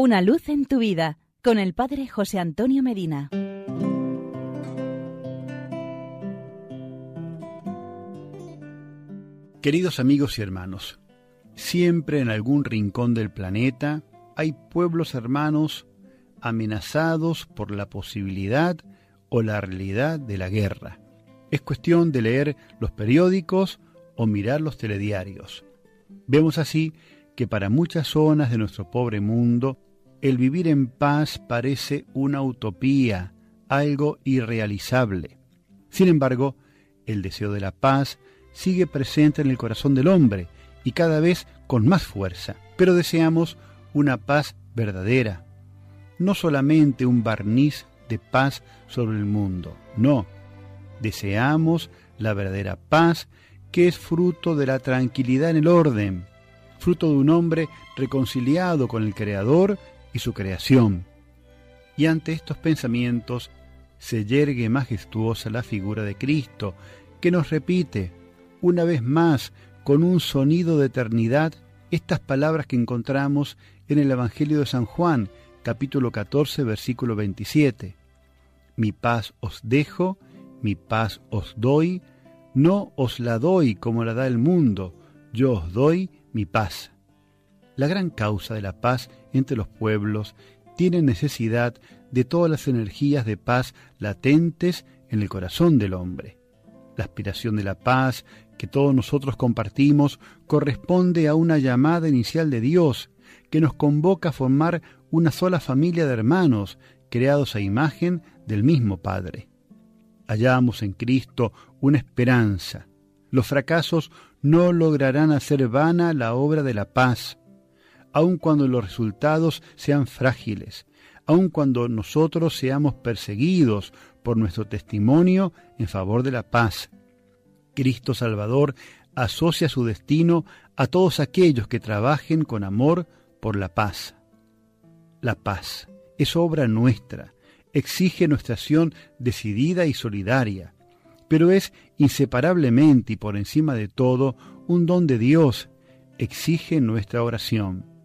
Una luz en tu vida con el Padre José Antonio Medina. Queridos amigos y hermanos, siempre en algún rincón del planeta hay pueblos hermanos amenazados por la posibilidad o la realidad de la guerra. Es cuestión de leer los periódicos o mirar los telediarios. Vemos así que para muchas zonas de nuestro pobre mundo el vivir en paz parece una utopía, algo irrealizable. Sin embargo, el deseo de la paz sigue presente en el corazón del hombre y cada vez con más fuerza. Pero deseamos una paz verdadera, no solamente un barniz de paz sobre el mundo, no. Deseamos la verdadera paz que es fruto de la tranquilidad en el orden, fruto de un hombre reconciliado con el Creador y su creación. Y ante estos pensamientos se yergue majestuosa la figura de Cristo, que nos repite, una vez más, con un sonido de eternidad, estas palabras que encontramos en el Evangelio de San Juan, capítulo 14, versículo 27. Mi paz os dejo, mi paz os doy, no os la doy como la da el mundo, yo os doy mi paz. La gran causa de la paz entre los pueblos tiene necesidad de todas las energías de paz latentes en el corazón del hombre. La aspiración de la paz que todos nosotros compartimos corresponde a una llamada inicial de Dios que nos convoca a formar una sola familia de hermanos creados a imagen del mismo Padre. Hallamos en Cristo una esperanza. Los fracasos no lograrán hacer vana la obra de la paz aun cuando los resultados sean frágiles, aun cuando nosotros seamos perseguidos por nuestro testimonio en favor de la paz. Cristo Salvador asocia su destino a todos aquellos que trabajen con amor por la paz. La paz es obra nuestra, exige nuestra acción decidida y solidaria, pero es inseparablemente y por encima de todo un don de Dios, exige nuestra oración.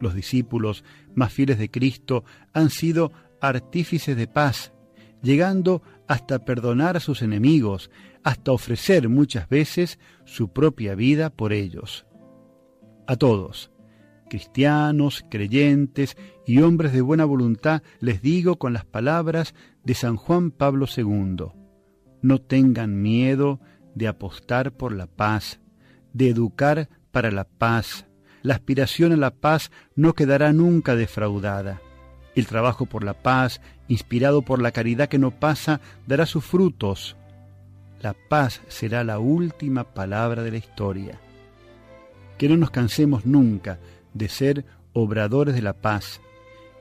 Los discípulos más fieles de Cristo han sido artífices de paz, llegando hasta perdonar a sus enemigos, hasta ofrecer muchas veces su propia vida por ellos. A todos, cristianos, creyentes y hombres de buena voluntad, les digo con las palabras de San Juan Pablo II, no tengan miedo de apostar por la paz, de educar para la paz, la aspiración a la paz no quedará nunca defraudada. El trabajo por la paz, inspirado por la caridad que no pasa, dará sus frutos. La paz será la última palabra de la historia. Que no nos cansemos nunca de ser obradores de la paz.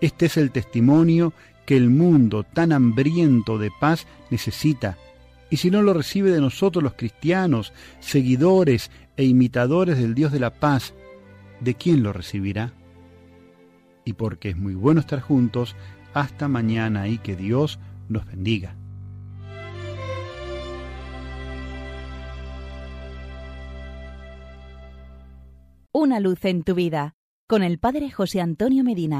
Este es el testimonio que el mundo tan hambriento de paz necesita. Y si no lo recibe de nosotros los cristianos, seguidores e imitadores del Dios de la paz, de quién lo recibirá. Y porque es muy bueno estar juntos, hasta mañana y que Dios nos bendiga. Una luz en tu vida con el Padre José Antonio Medina.